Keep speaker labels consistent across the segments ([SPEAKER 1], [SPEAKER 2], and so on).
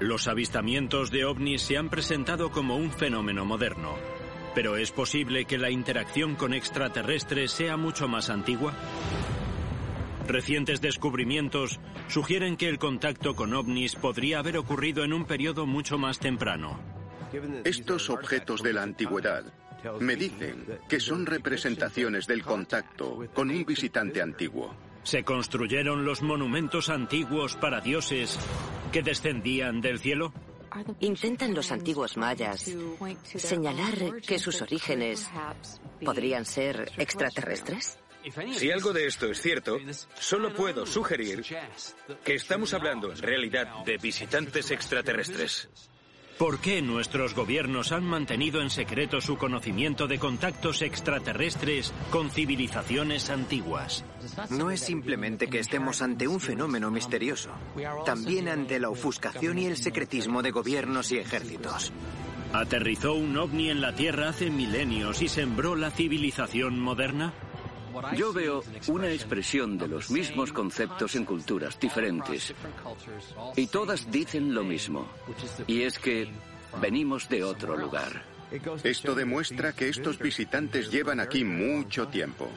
[SPEAKER 1] Los avistamientos de ovnis se han presentado como un fenómeno moderno, pero ¿es posible que la interacción con extraterrestres sea mucho más antigua? Recientes descubrimientos sugieren que el contacto con ovnis podría haber ocurrido en un periodo mucho más temprano.
[SPEAKER 2] Estos objetos de la antigüedad me dicen que son representaciones del contacto con un visitante antiguo.
[SPEAKER 1] ¿Se construyeron los monumentos antiguos para dioses que descendían del cielo?
[SPEAKER 3] ¿Intentan los antiguos mayas señalar que sus orígenes podrían ser extraterrestres?
[SPEAKER 4] Si algo de esto es cierto, solo puedo sugerir que estamos hablando en realidad de visitantes extraterrestres.
[SPEAKER 1] ¿Por qué nuestros gobiernos han mantenido en secreto su conocimiento de contactos extraterrestres con civilizaciones antiguas?
[SPEAKER 5] No es simplemente que estemos ante un fenómeno misterioso, también ante la ofuscación y el secretismo de gobiernos y ejércitos.
[SPEAKER 1] ¿Aterrizó un ovni en la Tierra hace milenios y sembró la civilización moderna?
[SPEAKER 6] Yo veo una expresión de los mismos conceptos en culturas diferentes. Y todas dicen lo mismo. Y es que venimos de otro lugar.
[SPEAKER 2] Esto demuestra que estos visitantes llevan aquí mucho tiempo.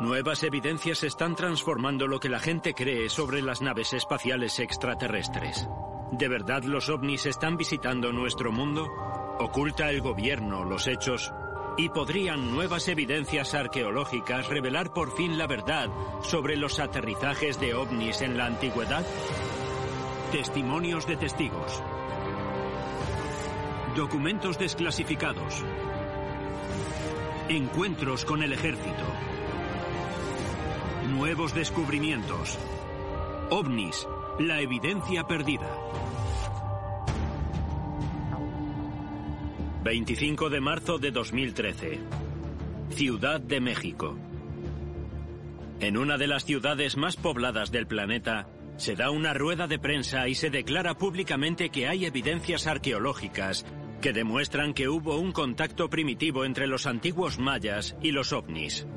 [SPEAKER 1] Nuevas evidencias están transformando lo que la gente cree sobre las naves espaciales extraterrestres. ¿De verdad los ovnis están visitando nuestro mundo? ¿Oculta el gobierno los hechos ¿Y podrían nuevas evidencias arqueológicas revelar por fin la verdad sobre los aterrizajes de ovnis en la antigüedad? Testimonios de testigos. Documentos desclasificados. Encuentros con el ejército. Nuevos descubrimientos. OVNIs, la evidencia perdida. 25 de marzo de 2013. Ciudad de México. En una de las ciudades más pobladas del planeta, se da una rueda de prensa y se declara públicamente que hay evidencias arqueológicas que demuestran que hubo un contacto primitivo entre los antiguos mayas y los ovnis.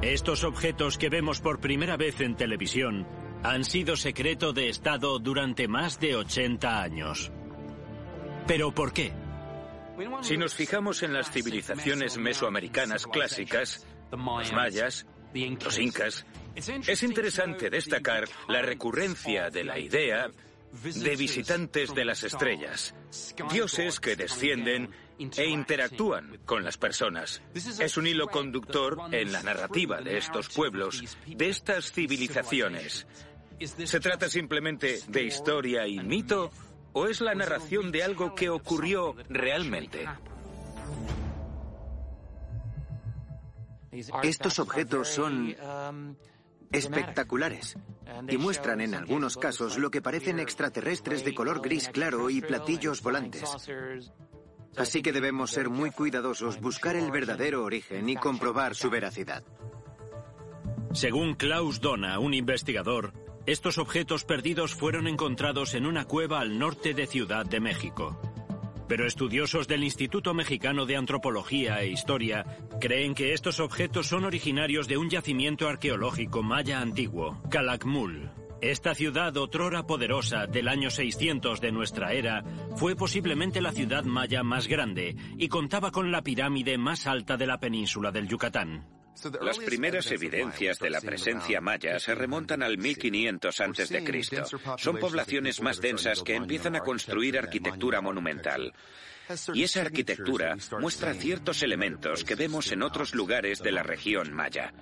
[SPEAKER 1] Estos objetos que vemos por primera vez en televisión han sido secreto de Estado durante más de 80 años. ¿Pero por qué?
[SPEAKER 4] Si nos fijamos en las civilizaciones mesoamericanas clásicas, los mayas, los incas, es interesante destacar la recurrencia de la idea de visitantes de las estrellas, dioses que descienden e interactúan con las personas. Es un hilo conductor en la narrativa de estos pueblos, de estas civilizaciones. ¿Se trata simplemente de historia y mito o es la narración de algo que ocurrió realmente?
[SPEAKER 5] Estos objetos son espectaculares y muestran en algunos casos lo que parecen extraterrestres de color gris claro y platillos volantes. Así que debemos ser muy cuidadosos, buscar el verdadero origen y comprobar su veracidad.
[SPEAKER 1] Según Klaus Dona, un investigador, estos objetos perdidos fueron encontrados en una cueva al norte de Ciudad de México. Pero estudiosos del Instituto Mexicano de Antropología e Historia creen que estos objetos son originarios de un yacimiento arqueológico maya antiguo, Calakmul. Esta ciudad, otrora poderosa del año 600 de nuestra era, fue posiblemente la ciudad maya más grande y contaba con la pirámide más alta de la península del Yucatán.
[SPEAKER 7] Las primeras evidencias de la presencia maya se remontan al 1500 a.C. Son poblaciones más densas que empiezan a construir arquitectura monumental. Y esa arquitectura muestra ciertos elementos que vemos en otros lugares de la región maya.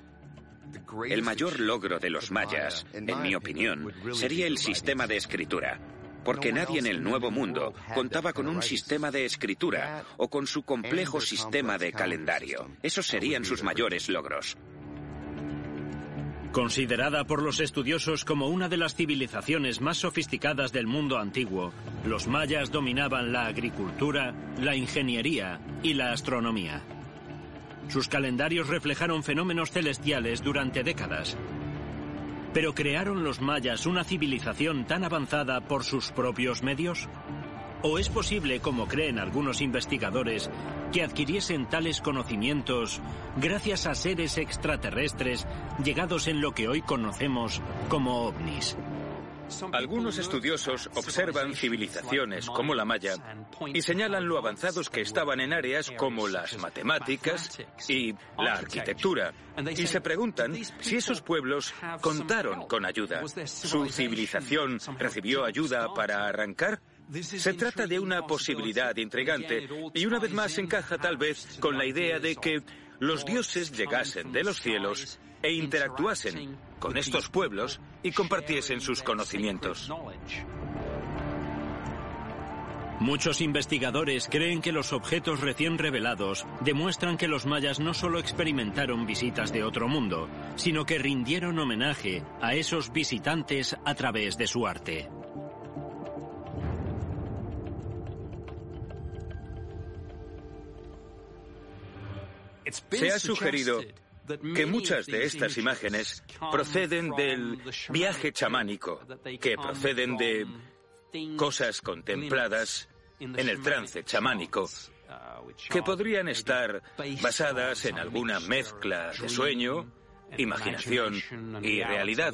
[SPEAKER 7] El mayor logro de los mayas, en mi opinión, sería el sistema de escritura porque nadie en el Nuevo Mundo contaba con un sistema de escritura o con su complejo sistema de calendario. Esos serían sus mayores logros.
[SPEAKER 1] Considerada por los estudiosos como una de las civilizaciones más sofisticadas del mundo antiguo, los mayas dominaban la agricultura, la ingeniería y la astronomía. Sus calendarios reflejaron fenómenos celestiales durante décadas, pero ¿crearon los mayas una civilización tan avanzada por sus propios medios? ¿O es posible, como creen algunos investigadores, que adquiriesen tales conocimientos gracias a seres extraterrestres llegados en lo que hoy conocemos como ovnis?
[SPEAKER 4] Algunos estudiosos observan civilizaciones como la maya y señalan lo avanzados que estaban en áreas como las matemáticas y la arquitectura. Y se preguntan si esos pueblos contaron con ayuda. ¿Su civilización recibió ayuda para arrancar? Se trata de una posibilidad intrigante y una vez más encaja tal vez con la idea de que los dioses llegasen de los cielos e interactuasen con estos pueblos y compartiesen sus conocimientos.
[SPEAKER 1] Muchos investigadores creen que los objetos recién revelados demuestran que los mayas no solo experimentaron visitas de otro mundo, sino que rindieron homenaje a esos visitantes a través de su arte.
[SPEAKER 4] Se ha sugerido que muchas de estas imágenes proceden del viaje chamánico, que proceden de cosas contempladas en el trance chamánico, que podrían estar basadas en alguna mezcla de sueño, imaginación y realidad.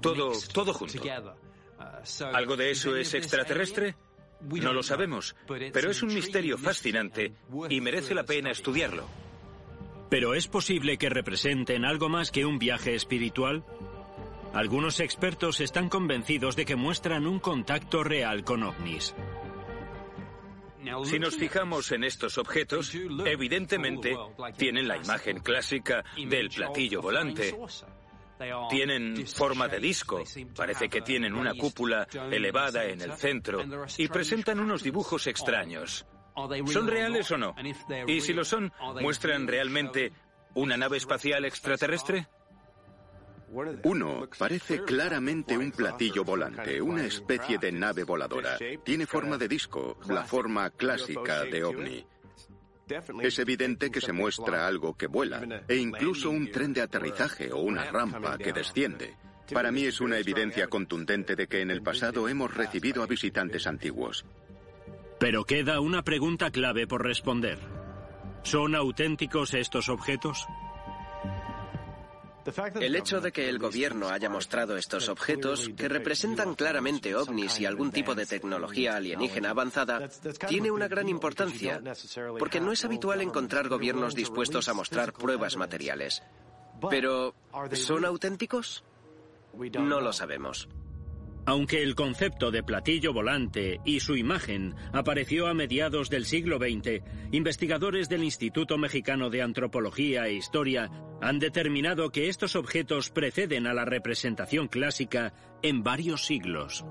[SPEAKER 4] Todo, todo junto. ¿Algo de eso es extraterrestre? No lo sabemos, pero es un misterio fascinante y merece la pena estudiarlo.
[SPEAKER 1] ¿Pero es posible que representen algo más que un viaje espiritual? Algunos expertos están convencidos de que muestran un contacto real con ovnis.
[SPEAKER 4] Si nos fijamos en estos objetos, evidentemente tienen la imagen clásica del platillo volante. Tienen forma de disco, parece que tienen una cúpula elevada en el centro y presentan unos dibujos extraños. ¿Son reales o no? Y si lo son, ¿muestran realmente una nave espacial extraterrestre?
[SPEAKER 2] Uno parece claramente un platillo volante, una especie de nave voladora. Tiene forma de disco, la forma clásica de ovni. Es evidente que se muestra algo que vuela, e incluso un tren de aterrizaje o una rampa que desciende. Para mí es una evidencia contundente de que en el pasado hemos recibido a visitantes antiguos.
[SPEAKER 1] Pero queda una pregunta clave por responder. ¿Son auténticos estos objetos?
[SPEAKER 8] El hecho de que el gobierno haya mostrado estos objetos, que representan claramente ovnis y algún tipo de tecnología alienígena avanzada, tiene una gran importancia, porque no es habitual encontrar gobiernos dispuestos a mostrar pruebas materiales. Pero, ¿son auténticos? No lo sabemos.
[SPEAKER 1] Aunque el concepto de platillo volante y su imagen apareció a mediados del siglo XX, investigadores del Instituto Mexicano de Antropología e Historia han determinado que estos objetos preceden a la representación clásica en varios siglos.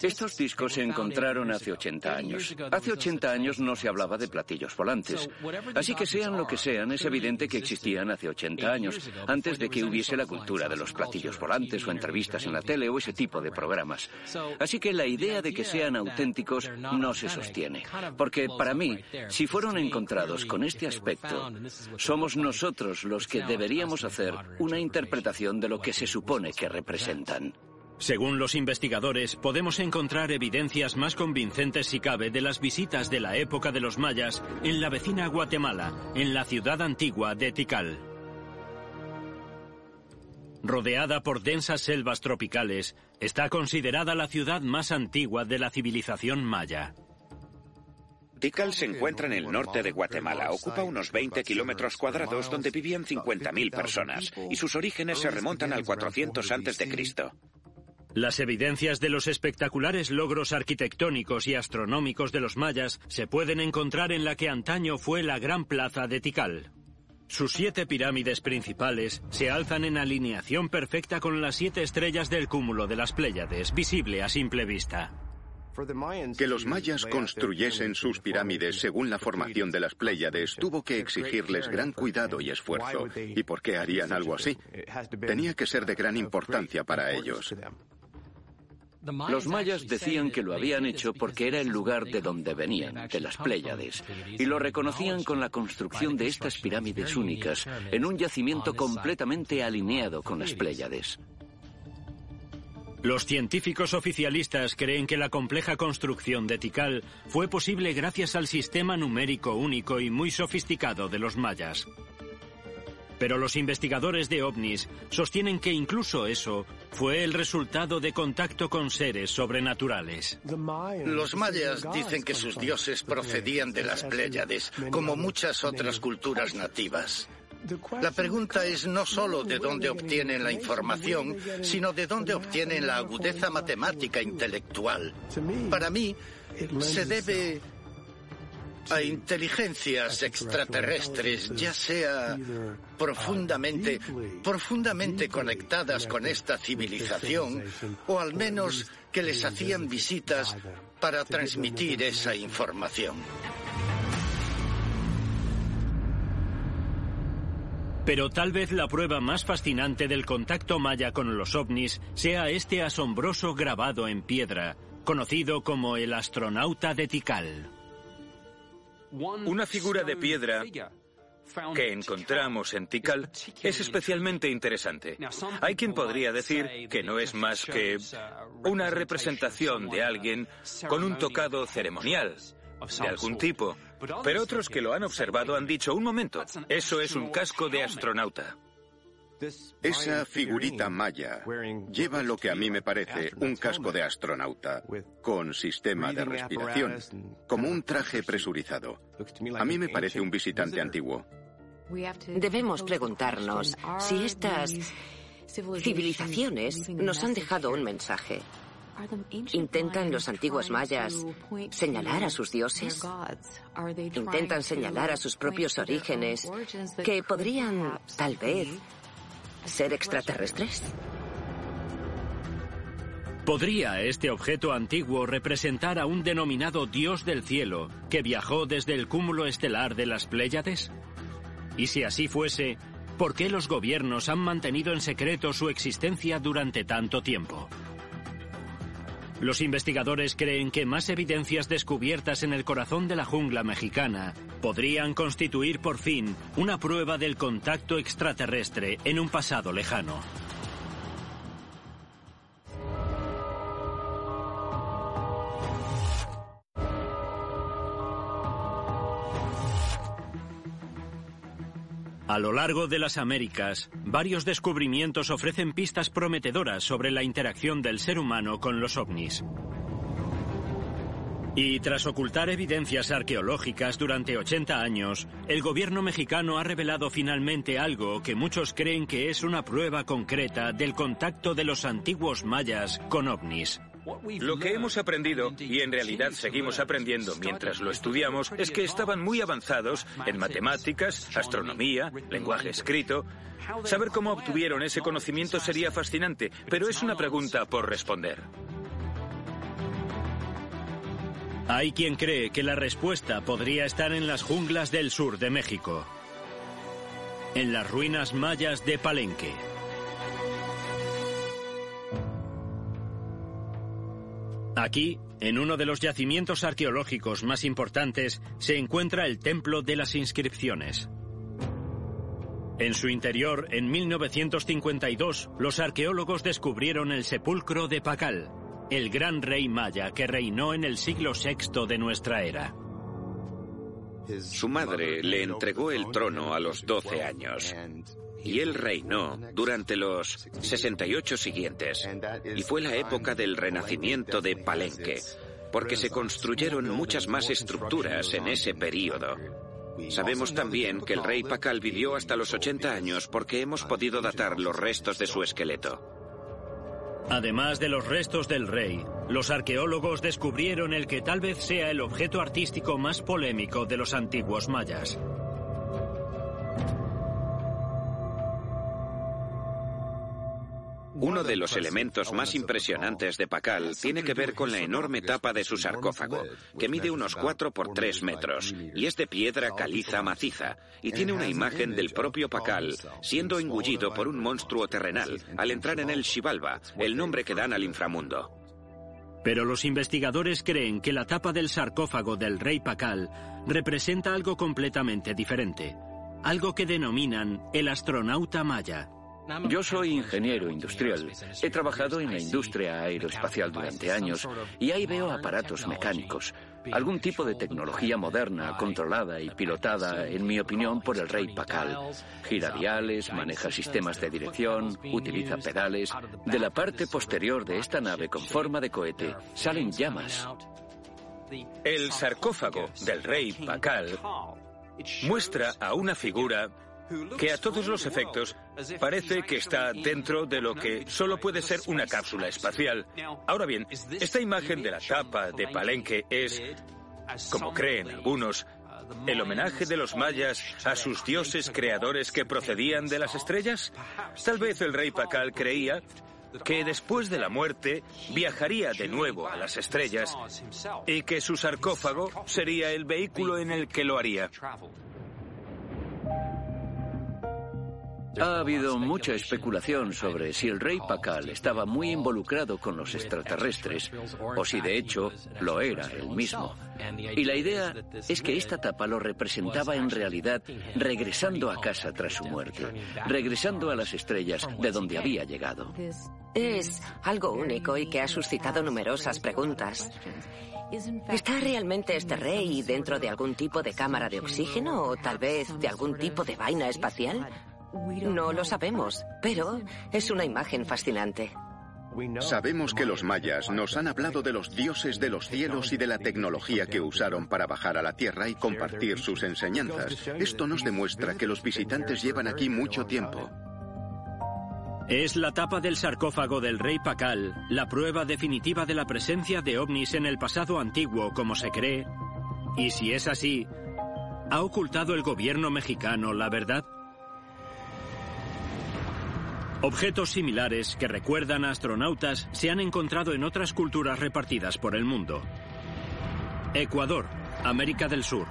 [SPEAKER 6] Estos discos se encontraron hace 80 años. Hace 80 años no se hablaba de platillos volantes. Así que sean lo que sean, es evidente que existían hace 80 años, antes de que hubiese la cultura de los platillos volantes o entrevistas en la tele o ese tipo de programas. Así que la idea de que sean auténticos no se sostiene. Porque para mí, si fueron encontrados con este aspecto, somos nosotros los que deberíamos hacer una interpretación de lo que se supone que representan.
[SPEAKER 1] Según los investigadores, podemos encontrar evidencias más convincentes si cabe de las visitas de la época de los mayas en la vecina Guatemala, en la ciudad antigua de Tikal. Rodeada por densas selvas tropicales, está considerada la ciudad más antigua de la civilización maya.
[SPEAKER 7] Tikal se encuentra en el norte de Guatemala. Ocupa unos 20 kilómetros cuadrados donde vivían 50.000 personas y sus orígenes se remontan al 400 a.C.
[SPEAKER 1] Las evidencias de los espectaculares logros arquitectónicos y astronómicos de los mayas se pueden encontrar en la que antaño fue la gran plaza de Tikal. Sus siete pirámides principales se alzan en alineación perfecta con las siete estrellas del cúmulo de las Pléyades, visible a simple vista.
[SPEAKER 2] Que los mayas construyesen sus pirámides según la formación de las Pléyades tuvo que exigirles gran cuidado y esfuerzo. ¿Y por qué harían algo así? Tenía que ser de gran importancia para ellos.
[SPEAKER 6] Los mayas decían que lo habían hecho porque era el lugar de donde venían, de las Pléyades, y lo reconocían con la construcción de estas pirámides únicas en un yacimiento completamente alineado con las Pléyades.
[SPEAKER 1] Los científicos oficialistas creen que la compleja construcción de Tikal fue posible gracias al sistema numérico único y muy sofisticado de los mayas. Pero los investigadores de ovnis sostienen que incluso eso fue el resultado de contacto con seres sobrenaturales.
[SPEAKER 9] Los mayas dicen que sus dioses procedían de las Pléyades, como muchas otras culturas nativas. La pregunta es no solo de dónde obtienen la información, sino de dónde obtienen la agudeza matemática intelectual. Para mí, se debe a inteligencias extraterrestres, ya sea profundamente, profundamente conectadas con esta civilización, o al menos que les hacían visitas para transmitir esa información.
[SPEAKER 1] Pero tal vez la prueba más fascinante del contacto maya con los ovnis sea este asombroso grabado en piedra, conocido como el astronauta de Tikal.
[SPEAKER 4] Una figura de piedra que encontramos en Tikal es especialmente interesante. Hay quien podría decir que no es más que una representación de alguien con un tocado ceremonial de algún tipo. Pero otros que lo han observado han dicho, un momento, eso es un casco de astronauta.
[SPEAKER 2] Esa figurita maya lleva lo que a mí me parece un casco de astronauta, con sistema de respiración, como un traje presurizado. A mí me parece un visitante antiguo.
[SPEAKER 3] Debemos preguntarnos si estas civilizaciones nos han dejado un mensaje. ¿Intentan los antiguos mayas señalar a sus dioses? ¿Intentan señalar a sus propios orígenes que podrían, tal vez, ser extraterrestres?
[SPEAKER 1] ¿Podría este objeto antiguo representar a un denominado dios del cielo que viajó desde el cúmulo estelar de las Pléyades? Y si así fuese, ¿por qué los gobiernos han mantenido en secreto su existencia durante tanto tiempo? Los investigadores creen que más evidencias descubiertas en el corazón de la jungla mexicana podrían constituir por fin una prueba del contacto extraterrestre en un pasado lejano. A lo largo de las Américas, varios descubrimientos ofrecen pistas prometedoras sobre la interacción del ser humano con los ovnis. Y tras ocultar evidencias arqueológicas durante 80 años, el gobierno mexicano ha revelado finalmente algo que muchos creen que es una prueba concreta del contacto de los antiguos mayas con ovnis.
[SPEAKER 4] Lo que hemos aprendido, y en realidad seguimos aprendiendo mientras lo estudiamos, es que estaban muy avanzados en matemáticas, astronomía, lenguaje escrito. Saber cómo obtuvieron ese conocimiento sería fascinante, pero es una pregunta por responder.
[SPEAKER 1] Hay quien cree que la respuesta podría estar en las junglas del sur de México, en las ruinas mayas de Palenque. Aquí, en uno de los yacimientos arqueológicos más importantes, se encuentra el Templo de las Inscripciones. En su interior, en 1952, los arqueólogos descubrieron el sepulcro de Pacal, el gran rey maya que reinó en el siglo VI de nuestra era.
[SPEAKER 7] Su madre le entregó el trono a los 12 años y él reinó durante los 68 siguientes. Y fue la época del renacimiento de Palenque, porque se construyeron muchas más estructuras en ese período. Sabemos también que el rey Pacal vivió hasta los 80 años porque hemos podido datar los restos de su esqueleto.
[SPEAKER 1] Además de los restos del rey, los arqueólogos descubrieron el que tal vez sea el objeto artístico más polémico de los antiguos mayas.
[SPEAKER 7] Uno de los elementos más impresionantes de Pacal tiene que ver con la enorme tapa de su sarcófago, que mide unos 4 por 3 metros y es de piedra caliza maciza, y tiene una imagen del propio Pacal siendo engullido por un monstruo terrenal al entrar en el Xibalba, el nombre que dan al inframundo.
[SPEAKER 1] Pero los investigadores creen que la tapa del sarcófago del rey Pacal representa algo completamente diferente, algo que denominan el astronauta maya.
[SPEAKER 6] Yo soy ingeniero industrial. He trabajado en la industria aeroespacial durante años y ahí veo aparatos mecánicos. Algún tipo de tecnología moderna, controlada y pilotada, en mi opinión, por el rey Pakal. Gira diales, maneja sistemas de dirección, utiliza pedales. De la parte posterior de esta nave con forma de cohete salen llamas.
[SPEAKER 4] El sarcófago del rey Pakal muestra a una figura que a todos los efectos parece que está dentro de lo que solo puede ser una cápsula espacial. Ahora bien, esta imagen de la tapa de Palenque es, como creen algunos, el homenaje de los mayas a sus dioses creadores que procedían de las estrellas? Tal vez el rey Pacal creía que después de la muerte viajaría de nuevo a las estrellas y que su sarcófago sería el vehículo en el que lo haría.
[SPEAKER 6] Ha habido mucha especulación sobre si el rey Pakal estaba muy involucrado con los extraterrestres o si de hecho lo era él mismo. Y la idea es que esta tapa lo representaba en realidad regresando a casa tras su muerte, regresando a las estrellas de donde había llegado.
[SPEAKER 3] Es algo único y que ha suscitado numerosas preguntas. ¿Está realmente este rey dentro de algún tipo de cámara de oxígeno o tal vez de algún tipo de vaina espacial? No lo sabemos, pero es una imagen fascinante.
[SPEAKER 2] Sabemos que los mayas nos han hablado de los dioses de los cielos y de la tecnología que usaron para bajar a la Tierra y compartir sus enseñanzas. Esto nos demuestra que los visitantes llevan aquí mucho tiempo.
[SPEAKER 1] ¿Es la tapa del sarcófago del rey Pakal la prueba definitiva de la presencia de ovnis en el pasado antiguo, como se cree? Y si es así, ¿ha ocultado el gobierno mexicano la verdad? Objetos similares que recuerdan a astronautas se han encontrado en otras culturas repartidas por el mundo. Ecuador, América del Sur.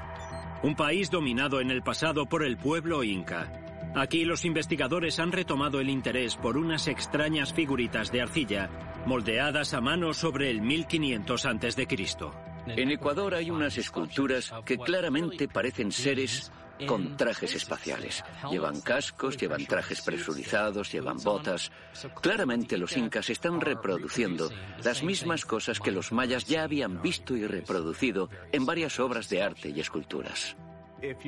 [SPEAKER 1] Un país dominado en el pasado por el pueblo inca. Aquí los investigadores han retomado el interés por unas extrañas figuritas de arcilla moldeadas a mano sobre el 1500 a.C.
[SPEAKER 6] En Ecuador hay unas esculturas que claramente parecen seres con trajes espaciales. Llevan cascos, llevan trajes presurizados, llevan botas. Claramente los incas están reproduciendo las mismas cosas que los mayas ya habían visto y reproducido en varias obras de arte y esculturas.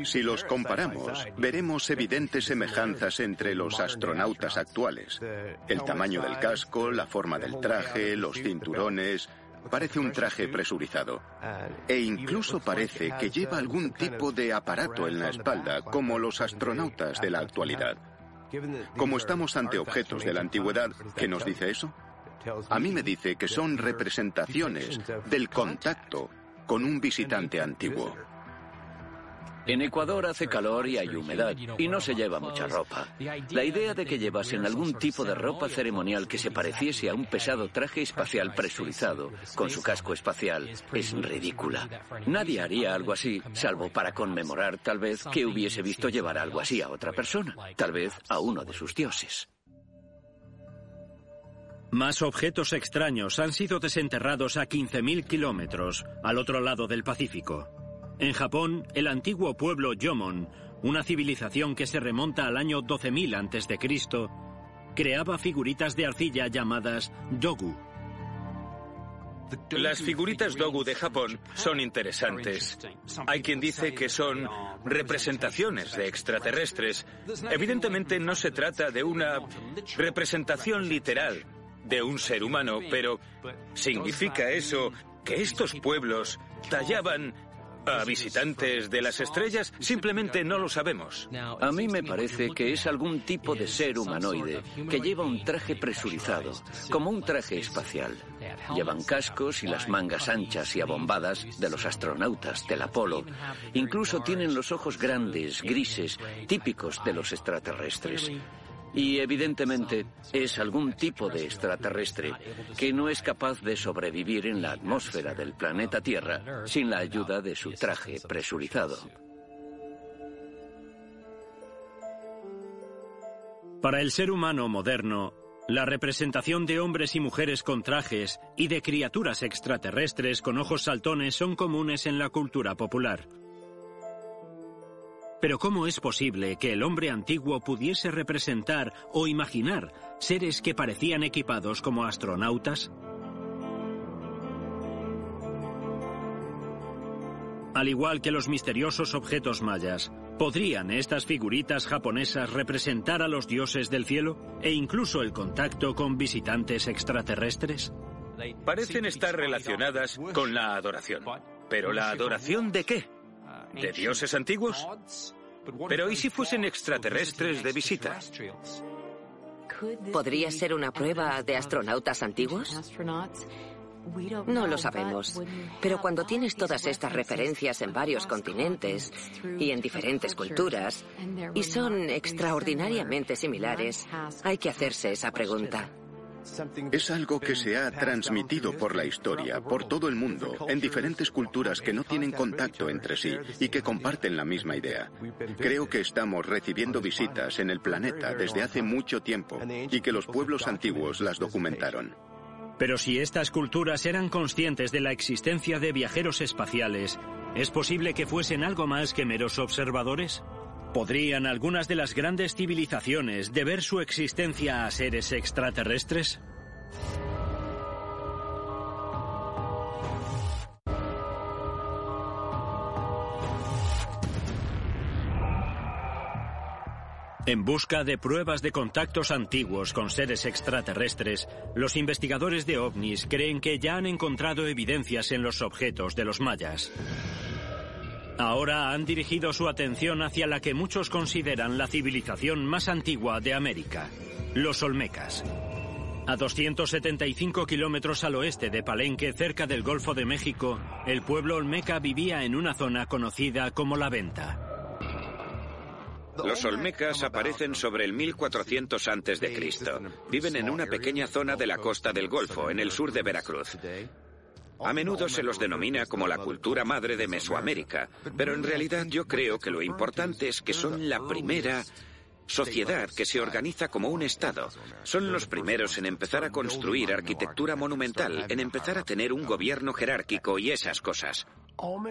[SPEAKER 2] Si los comparamos, veremos evidentes semejanzas entre los astronautas actuales. El tamaño del casco, la forma del traje, los cinturones, Parece un traje presurizado. E incluso parece que lleva algún tipo de aparato en la espalda, como los astronautas de la actualidad. Como estamos ante objetos de la antigüedad, ¿qué nos dice eso? A mí me dice que son representaciones del contacto con un visitante antiguo.
[SPEAKER 6] En Ecuador hace calor y hay humedad, y no se lleva mucha ropa. La idea de que llevasen algún tipo de ropa ceremonial que se pareciese a un pesado traje espacial presurizado, con su casco espacial, es ridícula. Nadie haría algo así, salvo para conmemorar tal vez que hubiese visto llevar algo así a otra persona, tal vez a uno de sus dioses.
[SPEAKER 1] Más objetos extraños han sido desenterrados a 15.000 kilómetros, al otro lado del Pacífico. En Japón, el antiguo pueblo Yomon, una civilización que se remonta al año 12.000 a.C., creaba figuritas de arcilla llamadas dogu.
[SPEAKER 4] Las figuritas dogu de Japón son interesantes. Hay quien dice que son representaciones de extraterrestres. Evidentemente no se trata de una representación literal de un ser humano, pero ¿significa eso que estos pueblos tallaban a visitantes de las estrellas simplemente no lo sabemos.
[SPEAKER 6] A mí me parece que es algún tipo de ser humanoide que lleva un traje presurizado, como un traje espacial. Llevan cascos y las mangas anchas y abombadas de los astronautas del Apolo. Incluso tienen los ojos grandes, grises, típicos de los extraterrestres. Y evidentemente es algún tipo de extraterrestre que no es capaz de sobrevivir en la atmósfera del planeta Tierra sin la ayuda de su traje presurizado.
[SPEAKER 1] Para el ser humano moderno, la representación de hombres y mujeres con trajes y de criaturas extraterrestres con ojos saltones son comunes en la cultura popular. Pero ¿cómo es posible que el hombre antiguo pudiese representar o imaginar seres que parecían equipados como astronautas? Al igual que los misteriosos objetos mayas, ¿podrían estas figuritas japonesas representar a los dioses del cielo e incluso el contacto con visitantes extraterrestres?
[SPEAKER 4] Parecen estar relacionadas con la adoración. ¿Pero la adoración de qué? ¿De dioses antiguos? Pero ¿y si fuesen extraterrestres de visita?
[SPEAKER 3] ¿Podría ser una prueba de astronautas antiguos? No lo sabemos. Pero cuando tienes todas estas referencias en varios continentes y en diferentes culturas, y son extraordinariamente similares, hay que hacerse esa pregunta.
[SPEAKER 2] Es algo que se ha transmitido por la historia, por todo el mundo, en diferentes culturas que no tienen contacto entre sí y que comparten la misma idea. Creo que estamos recibiendo visitas en el planeta desde hace mucho tiempo y que los pueblos antiguos las documentaron.
[SPEAKER 1] Pero si estas culturas eran conscientes de la existencia de viajeros espaciales, ¿es posible que fuesen algo más que meros observadores? ¿Podrían algunas de las grandes civilizaciones deber su existencia a seres extraterrestres? En busca de pruebas de contactos antiguos con seres extraterrestres, los investigadores de ovnis creen que ya han encontrado evidencias en los objetos de los mayas. Ahora han dirigido su atención hacia la que muchos consideran la civilización más antigua de América, los Olmecas. A 275 kilómetros al oeste de Palenque, cerca del Golfo de México, el pueblo olmeca vivía en una zona conocida como La Venta.
[SPEAKER 7] Los olmecas aparecen sobre el 1400 a.C. Viven en una pequeña zona de la costa del Golfo, en el sur de Veracruz. A menudo se los denomina como la cultura madre de Mesoamérica, pero en realidad yo creo que lo importante es que son la primera sociedad que se organiza como un Estado. Son los primeros en empezar a construir arquitectura monumental, en empezar a tener un gobierno jerárquico y esas cosas.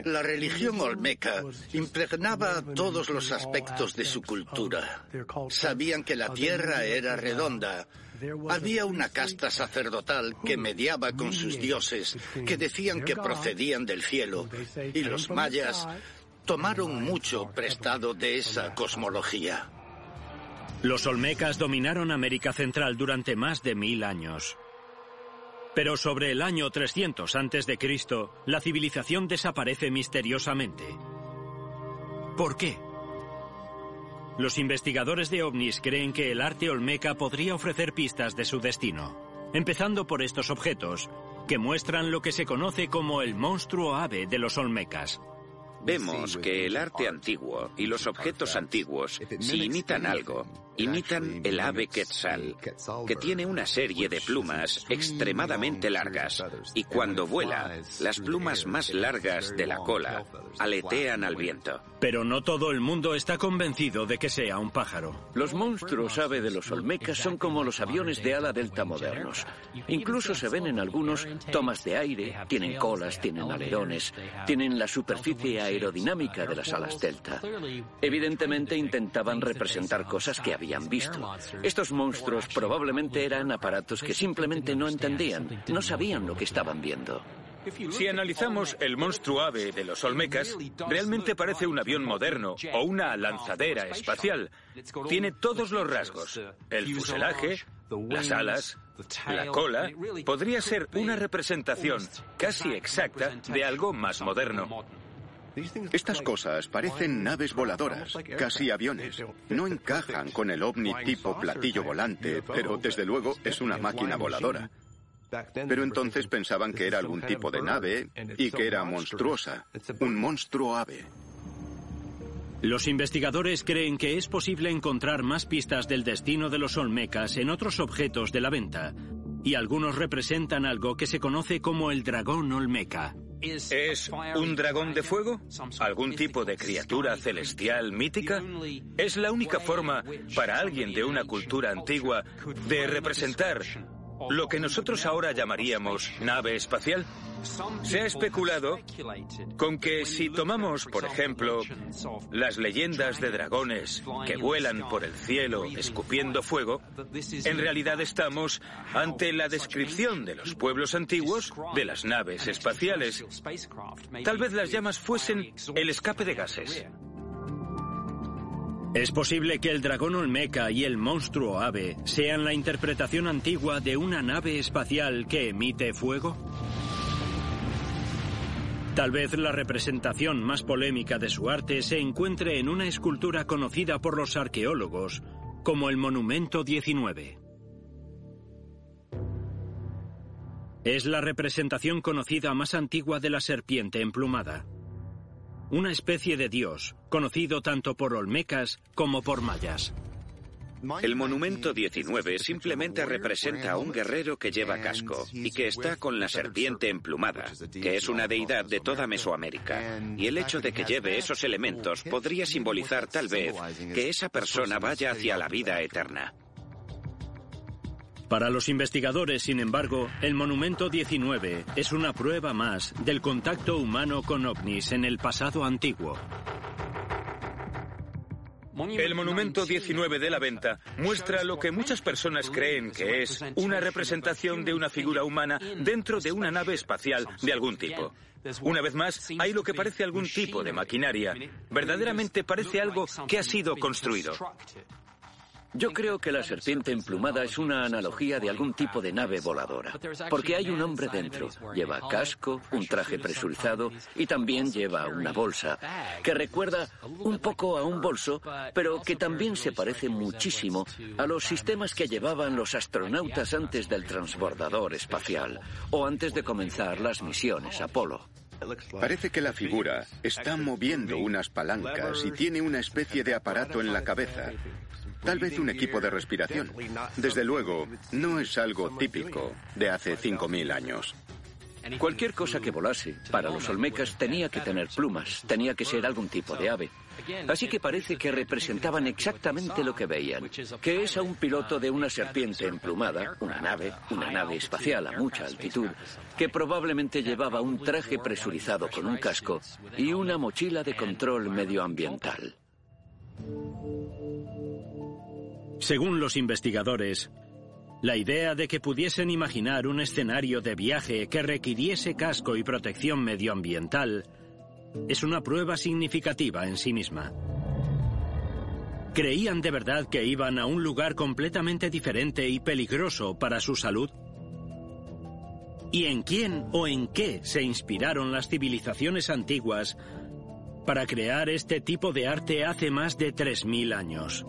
[SPEAKER 9] La religión olmeca impregnaba todos los aspectos de su cultura. Sabían que la tierra era redonda había una casta sacerdotal que mediaba con sus dioses, que decían que procedían del cielo, y los mayas tomaron mucho prestado de esa cosmología.
[SPEAKER 1] Los olmecas dominaron América Central durante más de mil años. Pero sobre el año 300 a.C., la civilización desaparece misteriosamente. ¿Por qué? Los investigadores de ovnis creen que el arte olmeca podría ofrecer pistas de su destino, empezando por estos objetos, que muestran lo que se conoce como el monstruo ave de los olmecas.
[SPEAKER 7] Vemos que el arte antiguo y los objetos antiguos, si imitan algo, imitan el ave quetzal, que tiene una serie de plumas extremadamente largas y cuando vuela, las plumas más largas de la cola aletean al viento.
[SPEAKER 1] Pero no todo el mundo está convencido de que sea un pájaro.
[SPEAKER 6] Los monstruos ave de los olmecas son como los aviones de ala delta modernos. Incluso se ven en algunos tomas de aire, tienen colas, tienen alerones, tienen la superficie aerodinámica de las alas delta. Evidentemente intentaban representar cosas que habían visto. Estos monstruos probablemente eran aparatos que simplemente no entendían, no sabían lo que estaban viendo.
[SPEAKER 4] Si analizamos el monstruo ave de los Olmecas, realmente parece un avión moderno o una lanzadera espacial. Tiene todos los rasgos. El fuselaje, las alas, la cola. Podría ser una representación casi exacta de algo más moderno.
[SPEAKER 2] Estas cosas parecen naves voladoras, casi aviones. No encajan con el ovni tipo platillo volante, pero desde luego es una máquina voladora. Pero entonces pensaban que era algún tipo de nave y que era monstruosa, un monstruo ave.
[SPEAKER 1] Los investigadores creen que es posible encontrar más pistas del destino de los Olmecas en otros objetos de la venta, y algunos representan algo que se conoce como el dragón Olmeca.
[SPEAKER 4] ¿Es un dragón de fuego? ¿Algún tipo de criatura celestial mítica? ¿Es la única forma para alguien de una cultura antigua de representar lo que nosotros ahora llamaríamos nave espacial? Se ha especulado con que si tomamos, por ejemplo, las leyendas de dragones que vuelan por el cielo escupiendo fuego, en realidad estamos ante la descripción de los pueblos antiguos de las naves espaciales. Tal vez las llamas fuesen el escape de gases.
[SPEAKER 1] ¿Es posible que el dragón olmeca y el monstruo ave sean la interpretación antigua de una nave espacial que emite fuego? Tal vez la representación más polémica de su arte se encuentre en una escultura conocida por los arqueólogos como el Monumento 19. Es la representación conocida más antigua de la serpiente emplumada una especie de dios, conocido tanto por olmecas como por mayas.
[SPEAKER 7] El monumento 19 simplemente representa a un guerrero que lleva casco y que está con la serpiente emplumada, que es una deidad de toda Mesoamérica. Y el hecho de que lleve esos elementos podría simbolizar tal vez que esa persona vaya hacia la vida eterna.
[SPEAKER 1] Para los investigadores, sin embargo, el Monumento 19 es una prueba más del contacto humano con ovnis en el pasado antiguo.
[SPEAKER 4] El monumento 19 de la venta muestra lo que muchas personas creen que es una representación de una figura humana dentro de una nave espacial de algún tipo. Una vez más, hay lo que parece algún tipo de maquinaria. Verdaderamente parece algo que ha sido construido.
[SPEAKER 6] Yo creo que la serpiente emplumada es una analogía de algún tipo de nave voladora, porque hay un hombre dentro. Lleva casco, un traje presurizado y también lleva una bolsa, que recuerda un poco a un bolso, pero que también se parece muchísimo a los sistemas que llevaban los astronautas antes del transbordador espacial o antes de comenzar las misiones Apolo.
[SPEAKER 2] Parece que la figura está moviendo unas palancas y tiene una especie de aparato en la cabeza. Tal vez un equipo de respiración. Desde luego, no es algo típico de hace 5.000 años.
[SPEAKER 6] Cualquier cosa que volase, para los olmecas tenía que tener plumas, tenía que ser algún tipo de ave. Así que parece que representaban exactamente lo que veían, que es a un piloto de una serpiente emplumada, una nave, una nave espacial a mucha altitud, que probablemente llevaba un traje presurizado con un casco y una mochila de control medioambiental.
[SPEAKER 1] Según los investigadores, la idea de que pudiesen imaginar un escenario de viaje que requiriese casco y protección medioambiental es una prueba significativa en sí misma. ¿Creían de verdad que iban a un lugar completamente diferente y peligroso para su salud? ¿Y en quién o en qué se inspiraron las civilizaciones antiguas para crear este tipo de arte hace más de 3.000 años?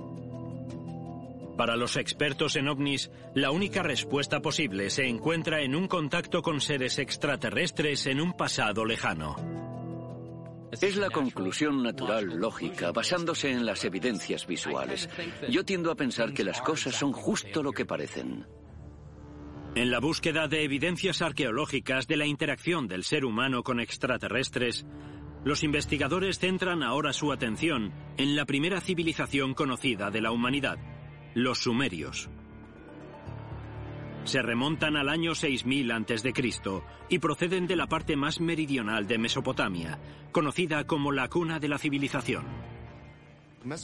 [SPEAKER 1] Para los expertos en ovnis, la única respuesta posible se encuentra en un contacto con seres extraterrestres en un pasado lejano.
[SPEAKER 6] Es la conclusión natural lógica, basándose en las evidencias visuales. Yo tiendo a pensar que las cosas son justo lo que parecen.
[SPEAKER 1] En la búsqueda de evidencias arqueológicas de la interacción del ser humano con extraterrestres, los investigadores centran ahora su atención en la primera civilización conocida de la humanidad, los sumerios. Se remontan al año 6000 a.C. y proceden de la parte más meridional de Mesopotamia, conocida como la cuna de la civilización.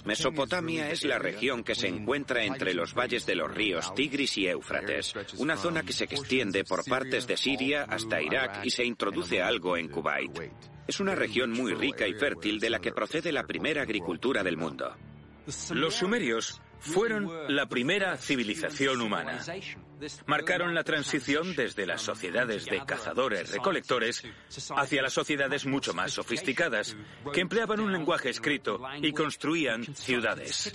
[SPEAKER 7] Mesopotamia es la región que se encuentra entre los valles de los ríos Tigris y Éufrates, una zona que se extiende por partes de Siria hasta Irak y se introduce algo en Kuwait. Es una región muy rica y fértil de la que procede la primera agricultura del mundo.
[SPEAKER 4] Los sumerios fueron la primera civilización humana. Marcaron la transición desde las sociedades de cazadores-recolectores hacia las sociedades mucho más sofisticadas, que empleaban un lenguaje escrito y construían ciudades.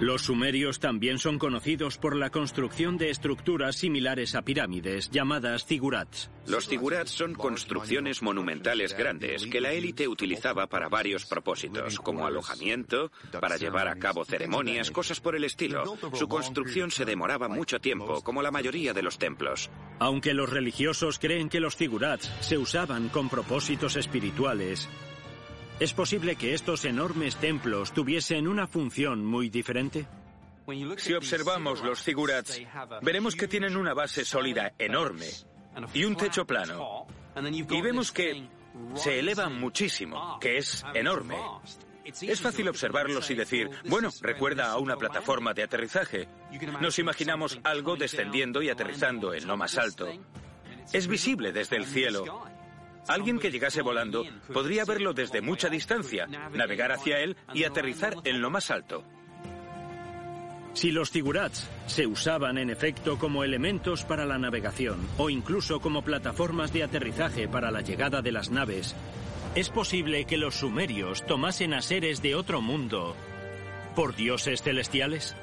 [SPEAKER 1] Los sumerios también son conocidos por la construcción de estructuras similares a pirámides, llamadas zigurats.
[SPEAKER 7] Los zigurats son construcciones monumentales grandes que la élite utilizaba para varios propósitos, como alojamiento, para llevar a cabo ceremonias, cosas por el estilo. Su construcción se demoraba mucho tiempo, como la mayoría de los templos.
[SPEAKER 1] Aunque los religiosos creen que los zigurats se usaban con propósitos espirituales, ¿Es posible que estos enormes templos tuviesen una función muy diferente?
[SPEAKER 4] Si observamos los zigurats, veremos que tienen una base sólida enorme y un techo plano. Y vemos que se elevan muchísimo, que es enorme. Es fácil observarlos y decir, bueno, recuerda a una plataforma de aterrizaje. Nos imaginamos algo descendiendo y aterrizando en lo más alto. Es visible desde el cielo. Alguien que llegase volando podría verlo desde mucha distancia, navegar hacia él y aterrizar en lo más alto.
[SPEAKER 1] Si los zigurats se usaban en efecto como elementos para la navegación o incluso como plataformas de aterrizaje para la llegada de las naves, es posible que los sumerios tomasen a seres de otro mundo por dioses celestiales.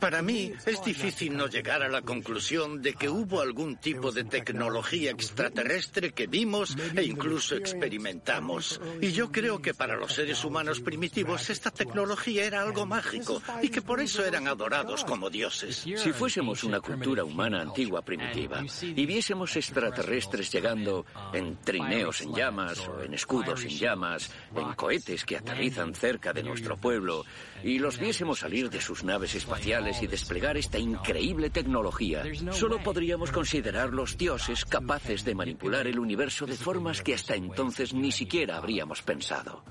[SPEAKER 9] Para mí es difícil no llegar a la conclusión de que hubo algún tipo de tecnología extraterrestre que vimos e incluso experimentamos. Y yo creo que para los seres humanos primitivos esta tecnología era algo mágico y que por eso eran adorados como dioses.
[SPEAKER 6] Si fuésemos una cultura humana antigua primitiva y viésemos extraterrestres llegando en trineos en llamas o en escudos en llamas, en cohetes que aterrizan cerca de nuestro pueblo, y los viésemos salir de sus naves espaciales y desplegar esta increíble tecnología, solo podríamos considerarlos dioses capaces de manipular el universo de formas que hasta entonces ni siquiera habríamos pensado.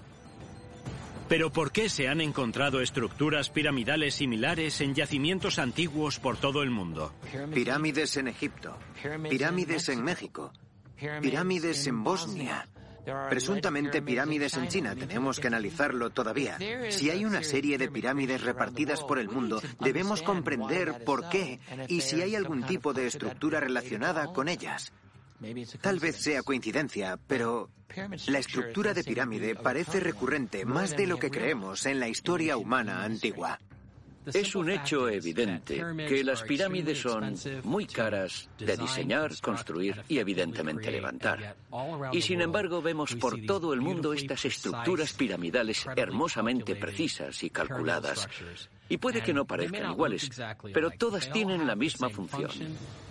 [SPEAKER 1] Pero ¿por qué se han encontrado estructuras piramidales similares en yacimientos antiguos por todo el mundo?
[SPEAKER 5] Pirámides en Egipto, pirámides en México, pirámides en Bosnia, Presuntamente pirámides en China, tenemos que analizarlo todavía. Si hay una serie de pirámides repartidas por el mundo, debemos comprender por qué y si hay algún tipo de estructura relacionada con ellas. Tal vez sea coincidencia, pero la estructura de pirámide parece recurrente más de lo que creemos en la historia humana antigua.
[SPEAKER 6] Es un hecho evidente que las pirámides son muy caras de diseñar, construir y evidentemente levantar. Y sin embargo vemos por todo el mundo estas estructuras piramidales hermosamente precisas y calculadas y puede que no parezcan iguales, pero todas tienen la misma función.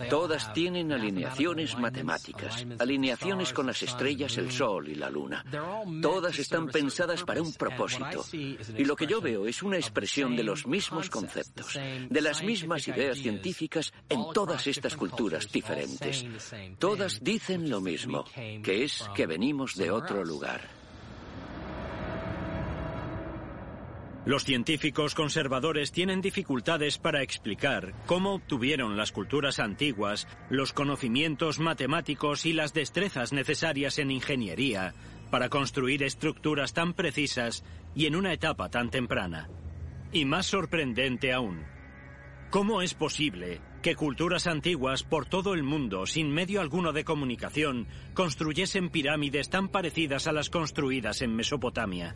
[SPEAKER 6] Todas tienen alineaciones matemáticas, alineaciones con las estrellas, el Sol y la Luna. Todas están pensadas para un propósito. Y lo que yo veo es una expresión de los mismos conceptos, de las mismas ideas científicas en todas estas culturas diferentes. Todas dicen lo mismo, que es que venimos de otro lugar.
[SPEAKER 1] Los científicos conservadores tienen dificultades para explicar cómo obtuvieron las culturas antiguas los conocimientos matemáticos y las destrezas necesarias en ingeniería para construir estructuras tan precisas y en una etapa tan temprana. Y más sorprendente aún, ¿cómo es posible que culturas antiguas por todo el mundo, sin medio alguno de comunicación, construyesen pirámides tan parecidas a las construidas en Mesopotamia?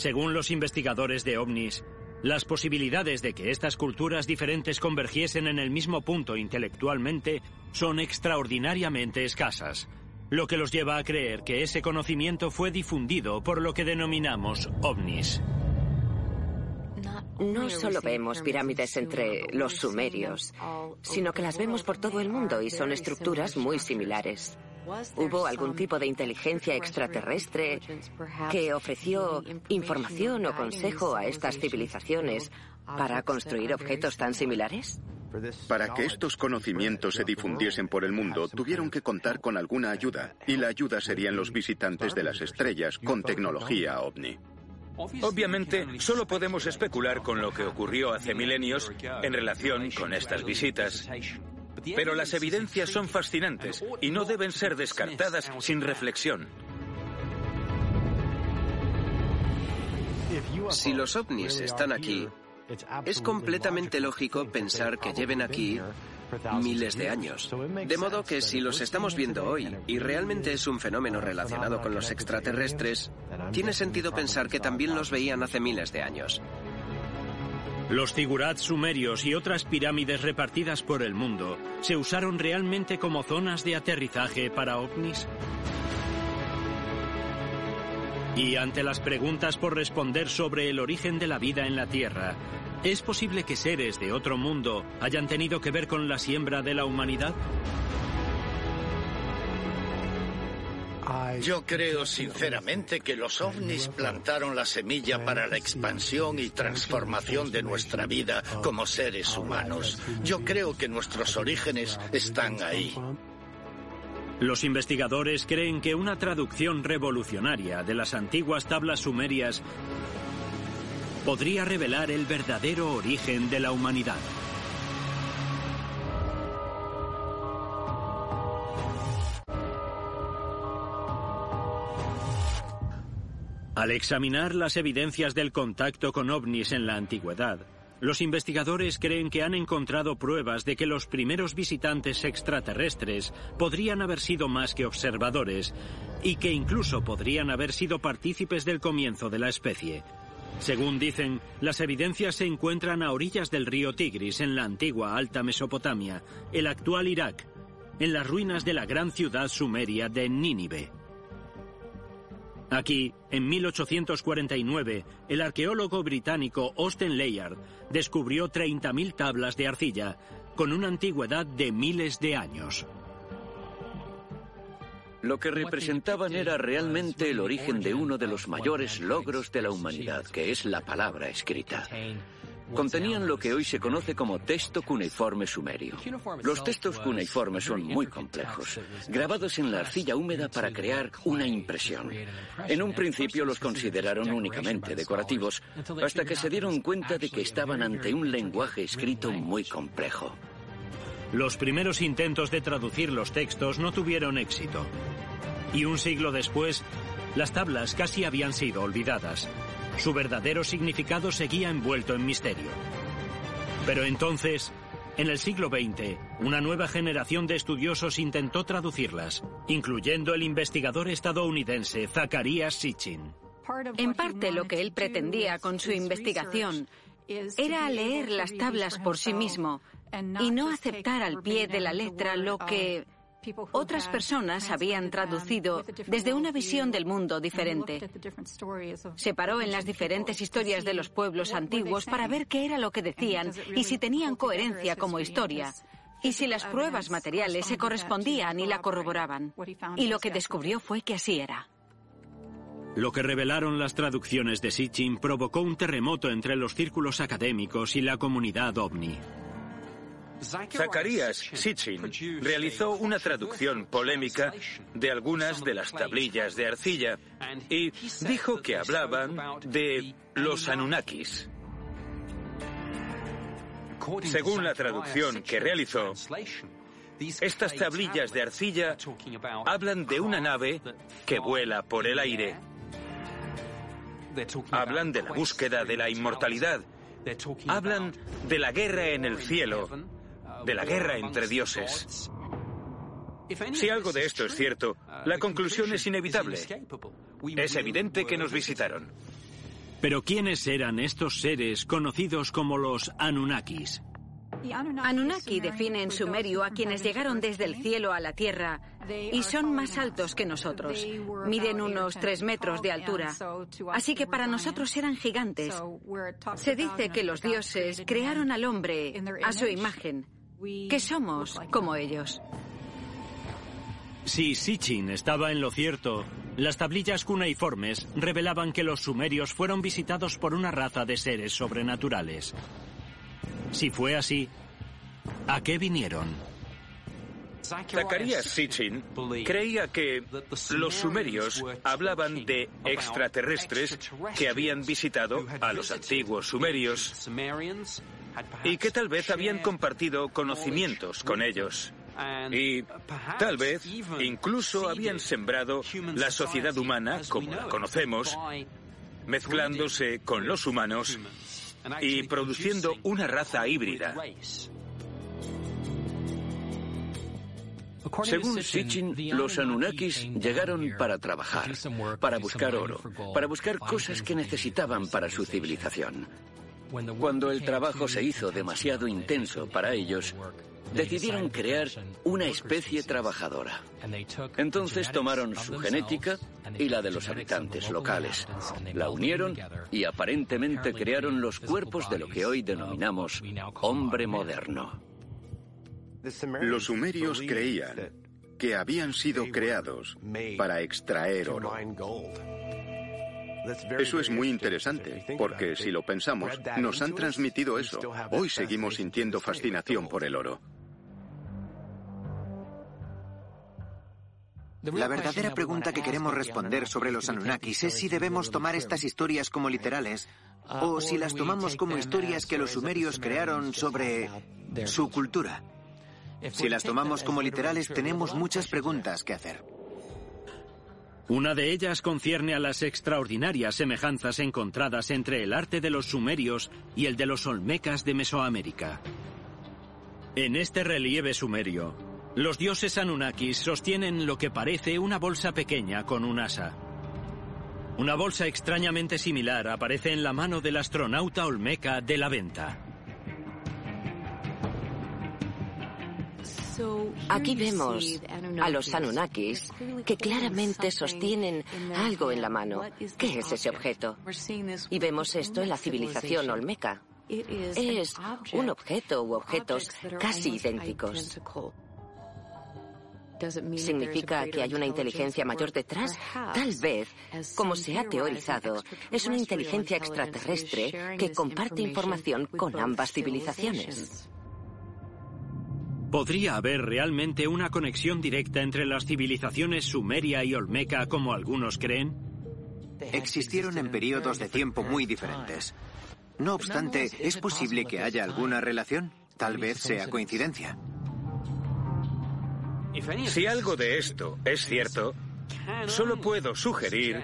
[SPEAKER 1] Según los investigadores de ovnis, las posibilidades de que estas culturas diferentes convergiesen en el mismo punto intelectualmente son extraordinariamente escasas, lo que los lleva a creer que ese conocimiento fue difundido por lo que denominamos ovnis.
[SPEAKER 3] No solo vemos pirámides entre los sumerios, sino que las vemos por todo el mundo y son estructuras muy similares. ¿Hubo algún tipo de inteligencia extraterrestre que ofreció información o consejo a estas civilizaciones para construir objetos tan similares?
[SPEAKER 2] Para que estos conocimientos se difundiesen por el mundo, tuvieron que contar con alguna ayuda, y la ayuda serían los visitantes de las estrellas con tecnología ovni.
[SPEAKER 4] Obviamente, solo podemos especular con lo que ocurrió hace milenios en relación con estas visitas. Pero las evidencias son fascinantes y no deben ser descartadas sin reflexión.
[SPEAKER 8] Si los ovnis están aquí, es completamente lógico pensar que lleven aquí miles de años. De modo que si los estamos viendo hoy y realmente es un fenómeno relacionado con los extraterrestres, tiene sentido pensar que también los veían hace miles de años.
[SPEAKER 1] Los zigurats sumerios y otras pirámides repartidas por el mundo se usaron realmente como zonas de aterrizaje para ovnis. Y ante las preguntas por responder sobre el origen de la vida en la Tierra, ¿es posible que seres de otro mundo hayan tenido que ver con la siembra de la humanidad?
[SPEAKER 9] Yo creo sinceramente que los ovnis plantaron la semilla para la expansión y transformación de nuestra vida como seres humanos. Yo creo que nuestros orígenes están ahí.
[SPEAKER 1] Los investigadores creen que una traducción revolucionaria de las antiguas tablas sumerias podría revelar el verdadero origen de la humanidad. Al examinar las evidencias del contacto con ovnis en la antigüedad, los investigadores creen que han encontrado pruebas de que los primeros visitantes extraterrestres podrían haber sido más que observadores y que incluso podrían haber sido partícipes del comienzo de la especie. Según dicen, las evidencias se encuentran a orillas del río Tigris en la antigua Alta Mesopotamia, el actual Irak, en las ruinas de la gran ciudad sumeria de Nínive. Aquí, en 1849, el arqueólogo británico Austin Layard descubrió 30.000 tablas de arcilla, con una antigüedad de miles de años.
[SPEAKER 6] Lo que representaban era realmente el origen de uno de los mayores logros de la humanidad, que es la palabra escrita contenían lo que hoy se conoce como texto cuneiforme sumerio. Los textos cuneiformes son muy complejos, grabados en la arcilla húmeda para crear una impresión. En un principio los consideraron únicamente decorativos, hasta que se dieron cuenta de que estaban ante un lenguaje escrito muy complejo.
[SPEAKER 1] Los primeros intentos de traducir los textos no tuvieron éxito. Y un siglo después, las tablas casi habían sido olvidadas. Su verdadero significado seguía envuelto en misterio. Pero entonces, en el siglo XX, una nueva generación de estudiosos intentó traducirlas, incluyendo el investigador estadounidense Zacharias Sitchin.
[SPEAKER 10] En parte lo que él pretendía con su investigación era leer las tablas por sí mismo y no aceptar al pie de la letra lo que otras personas habían traducido desde una visión del mundo diferente. Se paró en las diferentes historias de los pueblos antiguos para ver qué era lo que decían y si tenían coherencia como historia y si las pruebas materiales se correspondían y la corroboraban. Y lo que descubrió fue que así era.
[SPEAKER 1] Lo que revelaron las traducciones de Sitchin provocó un terremoto entre los círculos académicos y la comunidad ovni.
[SPEAKER 4] Zacarías Sitchin realizó una traducción polémica de algunas de las tablillas de arcilla y dijo que hablaban de los Anunnakis. Según la traducción que realizó, estas tablillas de arcilla hablan de una nave que vuela por el aire. Hablan de la búsqueda de la inmortalidad. Hablan de la guerra en el cielo de la guerra entre dioses. Si algo de esto es cierto, la conclusión es inevitable. Es evidente que nos visitaron.
[SPEAKER 1] Pero ¿quiénes eran estos seres conocidos como los Anunnakis?
[SPEAKER 10] Anunnaki define en sumerio a quienes llegaron desde el cielo a la tierra y son más altos que nosotros. Miden unos tres metros de altura. Así que para nosotros eran gigantes. Se dice que los dioses crearon al hombre a su imagen que somos como ellos.
[SPEAKER 1] Si Sitchin estaba en lo cierto, las tablillas cuneiformes revelaban que los sumerios fueron visitados por una raza de seres sobrenaturales. Si fue así, ¿a qué vinieron?
[SPEAKER 4] Zacarías Sitchin creía que los sumerios hablaban de extraterrestres que habían visitado a los antiguos sumerios y que tal vez habían compartido conocimientos con ellos. Y tal vez incluso habían sembrado la sociedad humana como la conocemos, mezclándose con los humanos y produciendo una raza híbrida.
[SPEAKER 6] Según Sitchin, los Anunnakis llegaron para trabajar, para buscar oro, para buscar cosas que necesitaban para su civilización. Cuando el trabajo se hizo demasiado intenso para ellos, decidieron crear una especie trabajadora. Entonces tomaron su genética y la de los habitantes locales, la unieron y aparentemente crearon los cuerpos de lo que hoy denominamos hombre moderno.
[SPEAKER 2] Los sumerios creían que habían sido creados para extraer oro. Eso es muy interesante, porque si lo pensamos, nos han transmitido eso. Hoy seguimos sintiendo fascinación por el oro.
[SPEAKER 5] La verdadera pregunta que queremos responder sobre los Anunnakis es si debemos tomar estas historias como literales o si las tomamos como historias que los sumerios crearon sobre su cultura. Si las tomamos como literales tenemos muchas preguntas que hacer.
[SPEAKER 1] Una de ellas concierne a las extraordinarias semejanzas encontradas entre el arte de los sumerios y el de los olmecas de Mesoamérica. En este relieve sumerio, los dioses Anunnakis sostienen lo que parece una bolsa pequeña con un asa. Una bolsa extrañamente similar aparece en la mano del astronauta olmeca de la venta.
[SPEAKER 3] Aquí vemos a los Anunnakis que claramente sostienen algo en la mano. ¿Qué es ese objeto? Y vemos esto en la civilización olmeca. Es un objeto u objetos casi idénticos. ¿Significa que hay una inteligencia mayor detrás? Tal vez, como se ha teorizado, es una inteligencia extraterrestre que comparte información con ambas civilizaciones.
[SPEAKER 1] ¿Podría haber realmente una conexión directa entre las civilizaciones sumeria y olmeca como algunos creen?
[SPEAKER 5] Existieron en periodos de tiempo muy diferentes. No obstante, ¿es posible que haya alguna relación? Tal vez sea coincidencia.
[SPEAKER 4] Si algo de esto es cierto, solo puedo sugerir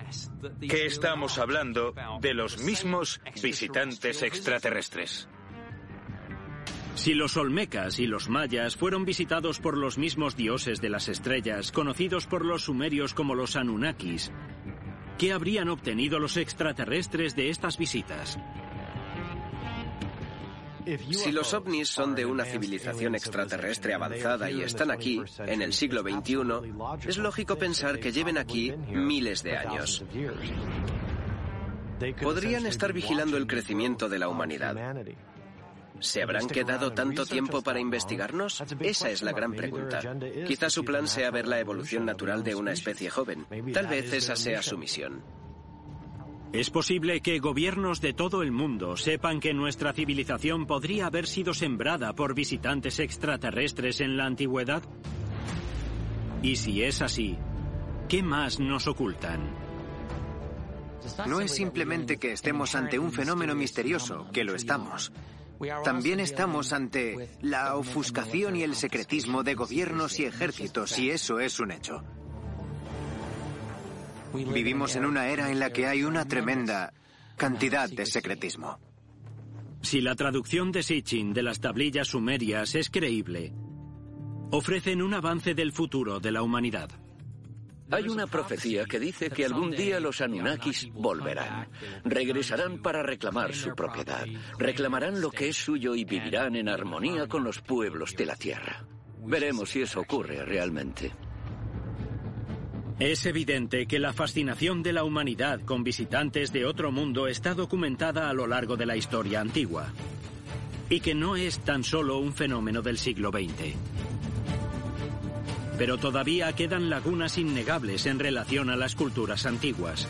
[SPEAKER 4] que estamos hablando de los mismos visitantes extraterrestres.
[SPEAKER 1] Si los olmecas y los mayas fueron visitados por los mismos dioses de las estrellas, conocidos por los sumerios como los Anunnakis, ¿qué habrían obtenido los extraterrestres de estas visitas?
[SPEAKER 8] Si los ovnis son de una civilización extraterrestre avanzada y están aquí, en el siglo XXI, es lógico pensar que lleven aquí miles de años. Podrían estar vigilando el crecimiento de la humanidad. ¿Se habrán quedado tanto tiempo para investigarnos? Esa es la gran pregunta. Quizá su plan sea ver la evolución natural de una especie joven. Tal vez esa sea su misión.
[SPEAKER 1] ¿Es posible que gobiernos de todo el mundo sepan que nuestra civilización podría haber sido sembrada por visitantes extraterrestres en la antigüedad? Y si es así, ¿qué más nos ocultan?
[SPEAKER 5] No es simplemente que estemos ante un fenómeno misterioso, que lo estamos. También estamos ante la ofuscación y el secretismo de gobiernos y ejércitos, y eso es un hecho. Vivimos en una era en la que hay una tremenda cantidad de secretismo.
[SPEAKER 1] Si la traducción de Sitchin de las tablillas sumerias es creíble, ofrecen un avance del futuro de la humanidad.
[SPEAKER 6] Hay una profecía que dice que algún día los Anunnakis volverán. Regresarán para reclamar su propiedad. Reclamarán lo que es suyo y vivirán en armonía con los pueblos de la Tierra. Veremos si eso ocurre realmente.
[SPEAKER 1] Es evidente que la fascinación de la humanidad con visitantes de otro mundo está documentada a lo largo de la historia antigua y que no es tan solo un fenómeno del siglo XX. Pero todavía quedan lagunas innegables en relación a las culturas antiguas.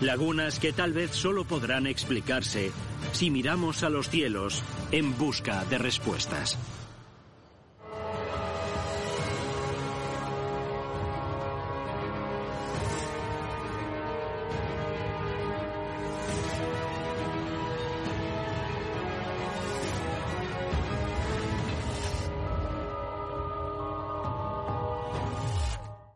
[SPEAKER 1] Lagunas que tal vez solo podrán explicarse si miramos a los cielos en busca de respuestas.